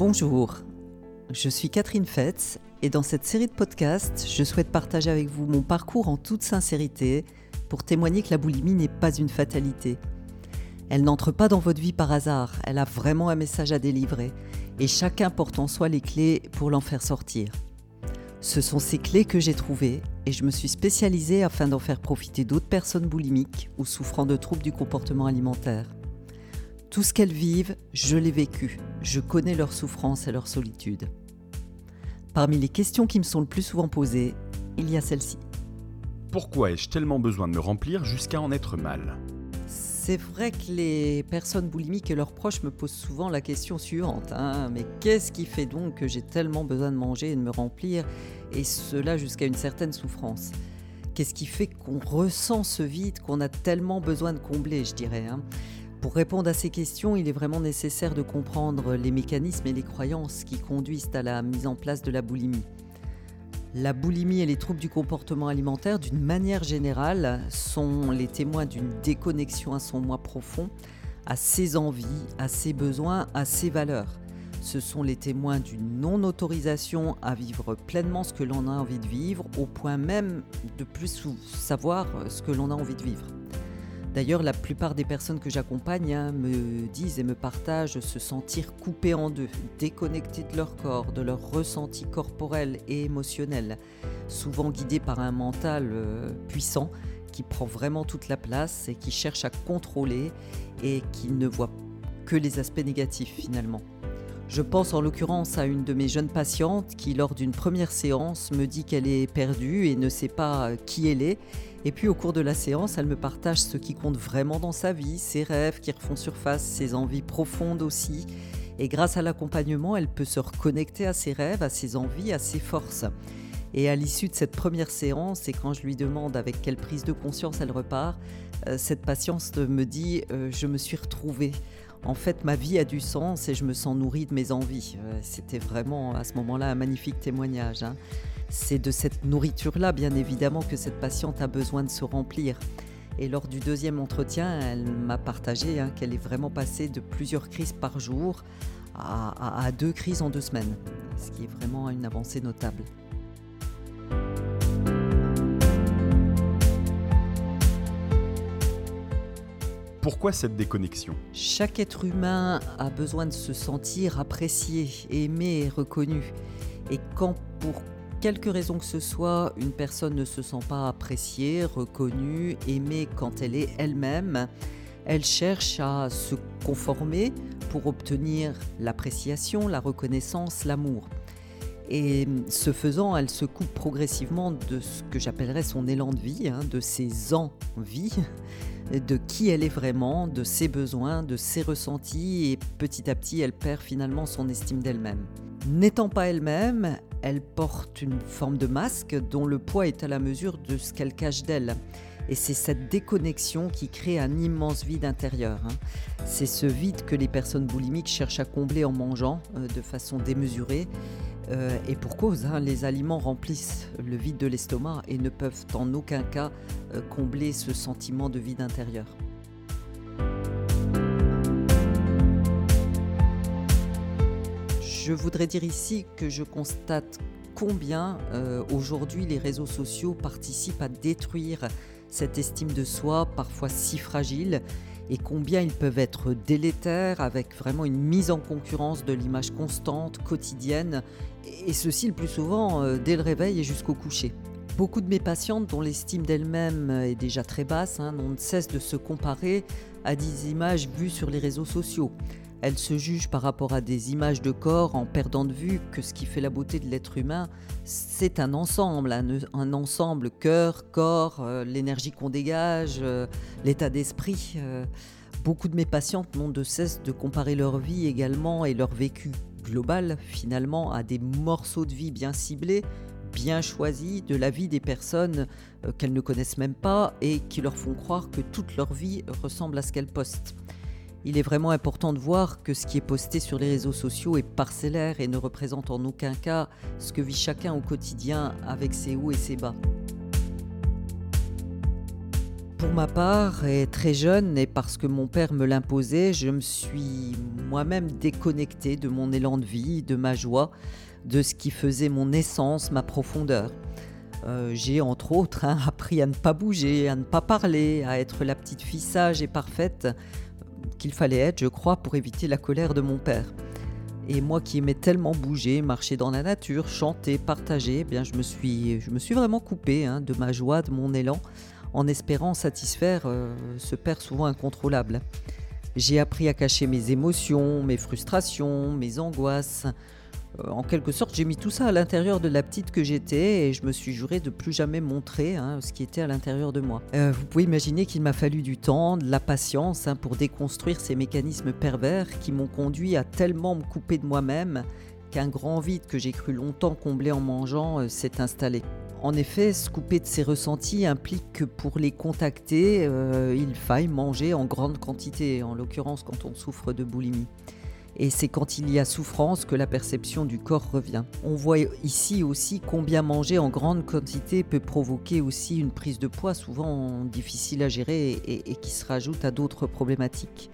Bonjour, je suis Catherine Fetz et dans cette série de podcasts, je souhaite partager avec vous mon parcours en toute sincérité pour témoigner que la boulimie n'est pas une fatalité. Elle n'entre pas dans votre vie par hasard, elle a vraiment un message à délivrer et chacun porte en soi les clés pour l'en faire sortir. Ce sont ces clés que j'ai trouvées et je me suis spécialisée afin d'en faire profiter d'autres personnes boulimiques ou souffrant de troubles du comportement alimentaire. Tout ce qu'elles vivent, je l'ai vécu. Je connais leur souffrance et leur solitude. Parmi les questions qui me sont le plus souvent posées, il y a celle-ci. Pourquoi ai-je tellement besoin de me remplir jusqu'à en être mal? C'est vrai que les personnes boulimiques et leurs proches me posent souvent la question suivante. Hein. mais qu'est-ce qui fait donc que j'ai tellement besoin de manger et de me remplir, et cela jusqu'à une certaine souffrance? Qu'est-ce qui fait qu'on ressent ce vide qu'on a tellement besoin de combler, je dirais hein pour répondre à ces questions, il est vraiment nécessaire de comprendre les mécanismes et les croyances qui conduisent à la mise en place de la boulimie. La boulimie et les troubles du comportement alimentaire, d'une manière générale, sont les témoins d'une déconnexion à son moi profond, à ses envies, à ses besoins, à ses valeurs. Ce sont les témoins d'une non-autorisation à vivre pleinement ce que l'on a envie de vivre, au point même de plus savoir ce que l'on a envie de vivre. D'ailleurs, la plupart des personnes que j'accompagne hein, me disent et me partagent se sentir coupées en deux, déconnectées de leur corps, de leur ressenti corporel et émotionnel, souvent guidées par un mental euh, puissant qui prend vraiment toute la place et qui cherche à contrôler et qui ne voit que les aspects négatifs finalement. Je pense en l'occurrence à une de mes jeunes patientes qui, lors d'une première séance, me dit qu'elle est perdue et ne sait pas qui elle est. Et puis au cours de la séance, elle me partage ce qui compte vraiment dans sa vie, ses rêves qui refont surface, ses envies profondes aussi. Et grâce à l'accompagnement, elle peut se reconnecter à ses rêves, à ses envies, à ses forces. Et à l'issue de cette première séance, et quand je lui demande avec quelle prise de conscience elle repart, euh, cette patiente me dit euh, Je me suis retrouvée en fait, ma vie a du sens et je me sens nourrie de mes envies. Euh, c'était vraiment à ce moment-là un magnifique témoignage. Hein. C'est de cette nourriture-là, bien évidemment, que cette patiente a besoin de se remplir. Et lors du deuxième entretien, elle m'a partagé hein, qu'elle est vraiment passée de plusieurs crises par jour à deux crises en deux semaines, ce qui est vraiment une avancée notable. Pourquoi cette déconnexion? Chaque être humain a besoin de se sentir apprécié, aimé et reconnu. Et quand pour quelque raison que ce soit, une personne ne se sent pas appréciée, reconnue, aimée quand elle est elle-même, elle cherche à se conformer pour obtenir l'appréciation, la reconnaissance, l'amour. Et ce faisant, elle se coupe progressivement de ce que j'appellerais son élan de vie, hein, de ses envies, de qui elle est vraiment, de ses besoins, de ses ressentis, et petit à petit, elle perd finalement son estime d'elle-même. N'étant pas elle-même, elle porte une forme de masque dont le poids est à la mesure de ce qu'elle cache d'elle. Et c'est cette déconnexion qui crée un immense vide intérieur. Hein. C'est ce vide que les personnes boulimiques cherchent à combler en mangeant euh, de façon démesurée euh, et pour cause, hein, les aliments remplissent le vide de l'estomac et ne peuvent en aucun cas euh, combler ce sentiment de vide intérieur. Je voudrais dire ici que je constate combien euh, aujourd'hui les réseaux sociaux participent à détruire cette estime de soi, parfois si fragile, et combien ils peuvent être délétères avec vraiment une mise en concurrence de l'image constante, quotidienne, et ceci le plus souvent euh, dès le réveil et jusqu'au coucher. Beaucoup de mes patientes, dont l'estime d'elles-mêmes est déjà très basse, hein, n'ont cesse de se comparer à des images vues sur les réseaux sociaux. Elles se jugent par rapport à des images de corps en perdant de vue que ce qui fait la beauté de l'être humain, c'est un ensemble, un, ensemble cœur, corps, euh, l'énergie qu'on dégage, euh, l'état d'esprit. Euh. beaucoup de mes patientes n'ont de cesse de comparer leur vie également et leur vécu global finalement à des morceaux de vie bien ciblés, bien choisis de la vie des personnes qu'elles ne connaissent même pas et qui leur font croire que toute leur vie ressemble à ce qu'elles postent. Il est vraiment important de voir que ce qui est posté sur les réseaux sociaux est parcellaire et ne représente en aucun cas ce que vit chacun au quotidien avec ses hauts et ses bas. Pour ma part, très jeune, et parce que mon père me l'imposait, je me suis moi-même déconnectée de mon élan de vie, de ma joie, de ce qui faisait mon essence, ma profondeur. Euh, j'ai entre autres hein, appris à ne pas bouger, à ne pas parler, à être la petite fille sage et parfaite qu'il fallait être, je crois, pour éviter la colère de mon père. Et moi qui aimais tellement bouger, marcher dans la nature, chanter, partager, eh bien je me suis, je me suis vraiment coupé hein, de ma joie, de mon élan, en espérant satisfaire euh, ce père souvent incontrôlable. J'ai appris à cacher mes émotions, mes frustrations, mes angoisses, en quelque sorte, j'ai mis tout ça à l'intérieur de la petite que j'étais et je me suis juré de plus jamais montrer hein, ce qui était à l'intérieur de moi. Euh, vous pouvez imaginer qu'il m'a fallu du temps, de la patience hein, pour déconstruire ces mécanismes pervers qui m'ont conduit à tellement me couper de moi-même qu'un grand vide que j'ai cru longtemps combler en mangeant euh, s'est installé. En effet, se couper de ses ressentis implique que pour les contacter, il faille manger en grande quantité, en l'occurrence quand on souffre de boulimie et c'est quand il y a souffrance que la perception du corps revient. On voit ici aussi combien manger en grande quantité peut provoquer aussi une prise de poids souvent difficile à gérer et, qui se rajoute à d'autres problématiques.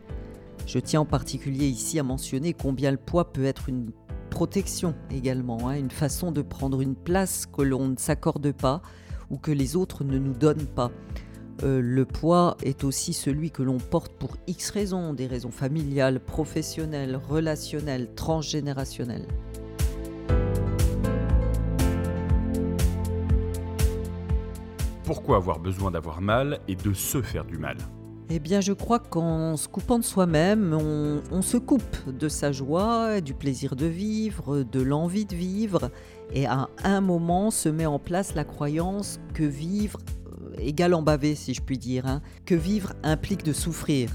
Je tiens en particulier ici à mentionner combien le poids peut être une protection également, hein, une façon de prendre une place que l'on ne s'accorde pas ou que les autres ne nous donnent pas. Euh, le poids est aussi celui que l'on porte pour X raisons, des raisons familiales, professionnelles, relationnelles, transgénérationnelles. Pourquoi avoir besoin d'avoir mal et de se faire du mal? Eh bien, je crois qu'en se coupant de soi-même, on, on, se coupe de sa joie, du plaisir de vivre, de l'envie de vivre, et à un moment se met en place la croyance que vivre égal en bavé, si je puis dire, hein, que vivre implique de souffrir.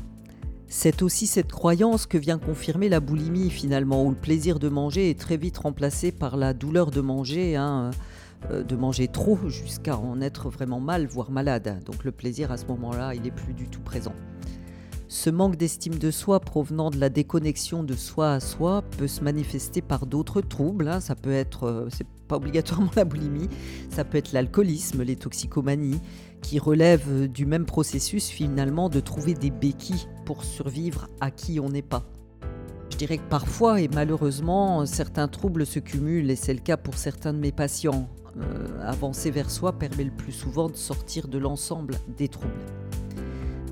C'est aussi cette croyance que vient confirmer la boulimie finalement, où le plaisir de manger est très vite remplacé par la douleur de manger, hein, euh, de manger trop jusqu'à en être vraiment mal, voire malade. Donc le plaisir à ce moment-là, il n'est plus du tout présent. Ce manque d'estime de soi provenant de la déconnexion de soi à soi peut se manifester par d'autres troubles. Hein. Ça peut être, euh, pas obligatoirement la boulimie, ça peut être l'alcoolisme, les toxicomanies, qui relèvent du même processus finalement de trouver des béquilles pour survivre à qui on n'est pas. Je dirais que parfois et malheureusement certains troubles se cumulent et c'est le cas pour certains de mes patients. Euh, avancer vers soi permet le plus souvent de sortir de l'ensemble des troubles.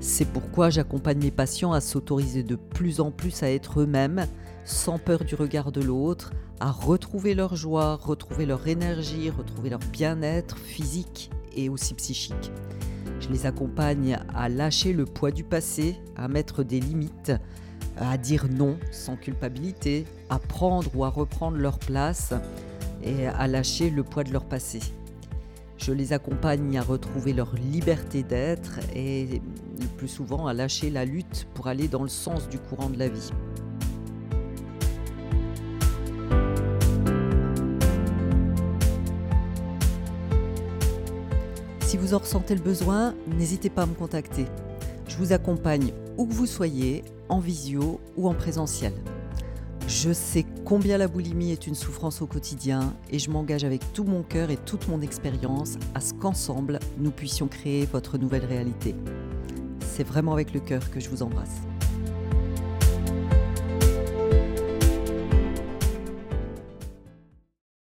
C'est pourquoi j'accompagne mes patients à s'autoriser de plus en plus à être eux-mêmes, sans peur du regard de l'autre, à retrouver leur joie, retrouver leur énergie, retrouver leur bien-être physique et aussi psychique. Je les accompagne à lâcher le poids du passé, à mettre des limites, à dire non sans culpabilité, à prendre ou à reprendre leur place et à lâcher le poids de leur passé. Je les accompagne à retrouver leur liberté d'être et le plus souvent à lâcher la lutte pour aller dans le sens du courant de la vie. Si vous en ressentez le besoin, n'hésitez pas à me contacter. Je vous accompagne où que vous soyez, en visio ou en présentiel. Je sais combien la boulimie est une souffrance au quotidien et je m'engage avec tout mon cœur et toute mon expérience à ce qu'ensemble, nous puissions créer votre nouvelle réalité. C'est vraiment avec le cœur que je vous embrasse.